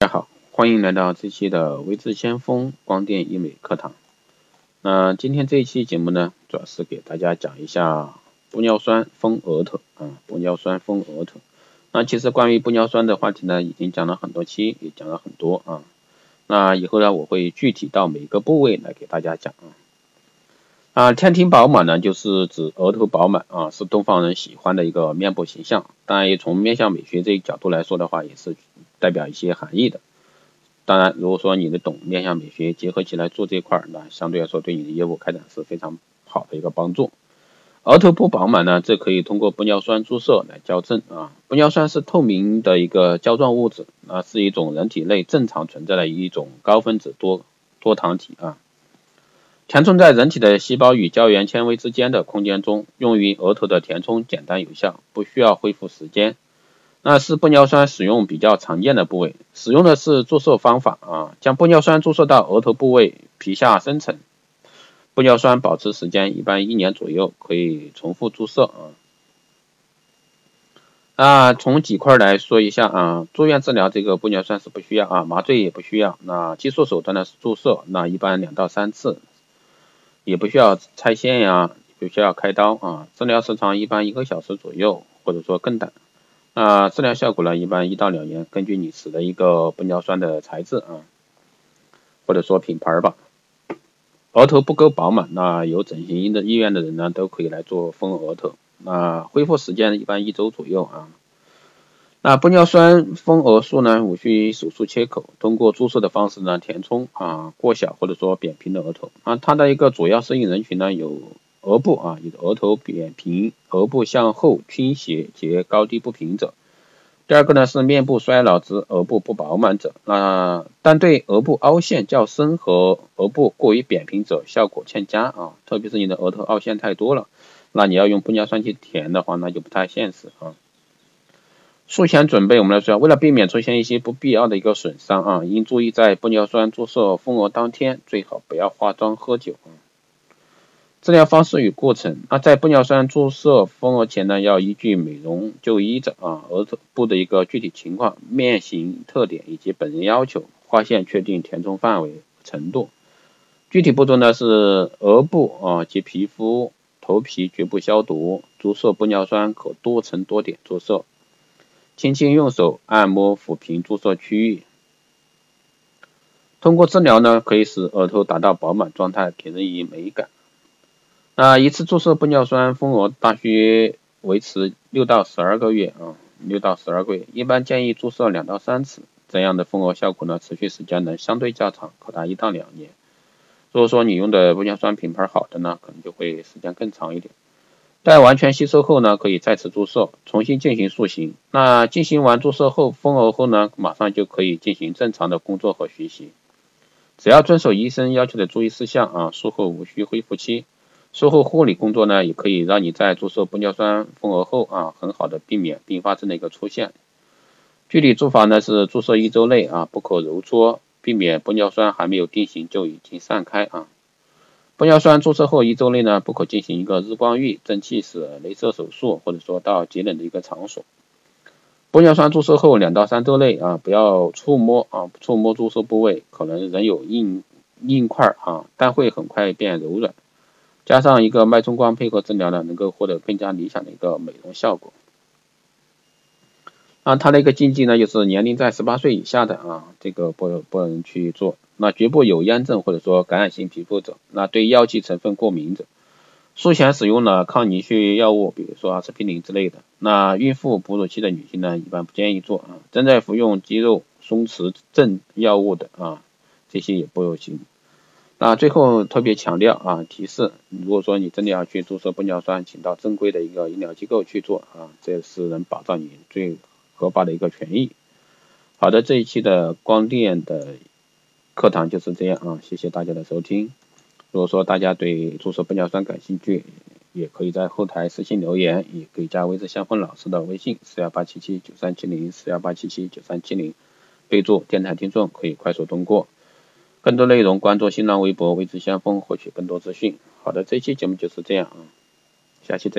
大家好，欢迎来到这期的微智先锋光电医美课堂。那今天这一期节目呢，主要是给大家讲一下玻尿酸丰额头啊，玻尿酸丰额头。那其实关于玻尿酸的话题呢，已经讲了很多期，也讲了很多啊。那以后呢，我会具体到每个部位来给大家讲啊。啊，天庭饱满呢，就是指额头饱满啊，是东方人喜欢的一个面部形象。当然，也从面相美学这一角度来说的话，也是。代表一些含义的，当然，如果说你的懂面向美学，结合起来做这块儿，那相对来说对你的业务开展是非常好的一个帮助。额头不饱满呢，这可以通过玻尿酸注射来矫正啊。玻尿酸是透明的一个胶状物质，啊，是一种人体内正常存在的一种高分子多多糖体啊，填充在人体的细胞与胶原纤维之间的空间中，用于额头的填充简单有效，不需要恢复时间。那是玻尿酸使用比较常见的部位，使用的是注射方法啊，将玻尿酸注射到额头部位皮下深层，玻尿酸保持时间一般一年左右，可以重复注射啊。那从几块来说一下啊，住院治疗这个玻尿酸是不需要啊，麻醉也不需要，那技术手段呢是注射，那一般两到三次，也不需要拆线呀，不需要开刀啊，治疗时长一般一个小时左右，或者说更短。那治疗效果呢，一般一到两年，根据你使的一个玻尿酸的材质啊，或者说品牌吧。额头不够饱满，那有整形的意愿的人呢，都可以来做丰额头。那恢复时间一般一周左右啊。那玻尿酸丰额术呢，无需手术切口，通过注射的方式呢，填充啊过小或者说扁平的额头啊。它的一个主要适应人群呢有。额部啊，你的额头扁平，额部向后倾斜且高低不平者。第二个呢是面部衰老之额部不饱满者，那但对额部凹陷较深和额部过于扁平者效果欠佳啊，特别是你的额头凹陷太多了，那你要用玻尿酸去填的话，那就不太现实啊。术前准备我们来说，为了避免出现一些不必要的一个损伤啊，应注意在玻尿酸注射丰额当天最好不要化妆喝酒啊。治疗方式与过程，那在玻尿酸注射丰额前呢，要依据美容就医者啊额头部的一个具体情况、面型特点以及本人要求，划线确定填充范围程度。具体步骤呢是额部啊及皮肤、头皮局部消毒，注射玻尿酸可多层多点注射，轻轻用手按摩抚平注射区域。通过治疗呢，可以使额头达到饱满状态，给人以美感。那一次注射玻尿酸丰额大约维持六到十二个月啊，六到十二个月，一般建议注射两到三次，这样的丰额效果呢，持续时间能相对较长，可达一到两年。如果说你用的玻尿酸品牌好的呢，可能就会时间更长一点。待完全吸收后呢，可以再次注射，重新进行塑形。那进行完注射后丰额后呢，马上就可以进行正常的工作和学习。只要遵守医生要求的注意事项啊，术后无需恢复期。术后护理工作呢，也可以让你在注射玻尿酸丰额后啊，很好的避免并发症的一个出现。具体做法呢是注射一周内啊，不可揉搓，避免玻尿酸还没有定型就已经散开啊。玻尿酸注射后一周内呢，不可进行一个日光浴、蒸汽室、镭射手术，或者说到极冷的一个场所。玻尿酸注射后两到三周内啊，不要触摸啊，触摸注射部位可能仍有硬硬块啊，但会很快变柔软。加上一个脉冲光配合治疗呢，能够获得更加理想的一个美容效果。那它的一个禁忌呢，就是年龄在十八岁以下的啊，这个不不能去做。那局部有炎症或者说感染性皮肤者，那对药剂成分过敏者，术前使用了抗凝血药物，比如说阿司匹林之类的。那孕妇、哺乳期的女性呢，一般不建议做啊。正在服用肌肉松弛症药物的啊，这些也不行。那最后特别强调啊，提示，如果说你真的要去注射玻尿酸，请到正规的一个医疗机构去做啊，这是能保障你最合法的一个权益。好的，这一期的光电的课堂就是这样啊，谢谢大家的收听。如果说大家对注射玻尿酸感兴趣，也可以在后台私信留言，也可以加微之相峰老师的微信四幺八七七九三七零四幺八七七九三七零，备注电台听众，可以快速通过。更多内容关注新浪微博“未知先锋”获取更多资讯。好的，这期节目就是这样啊，下期再。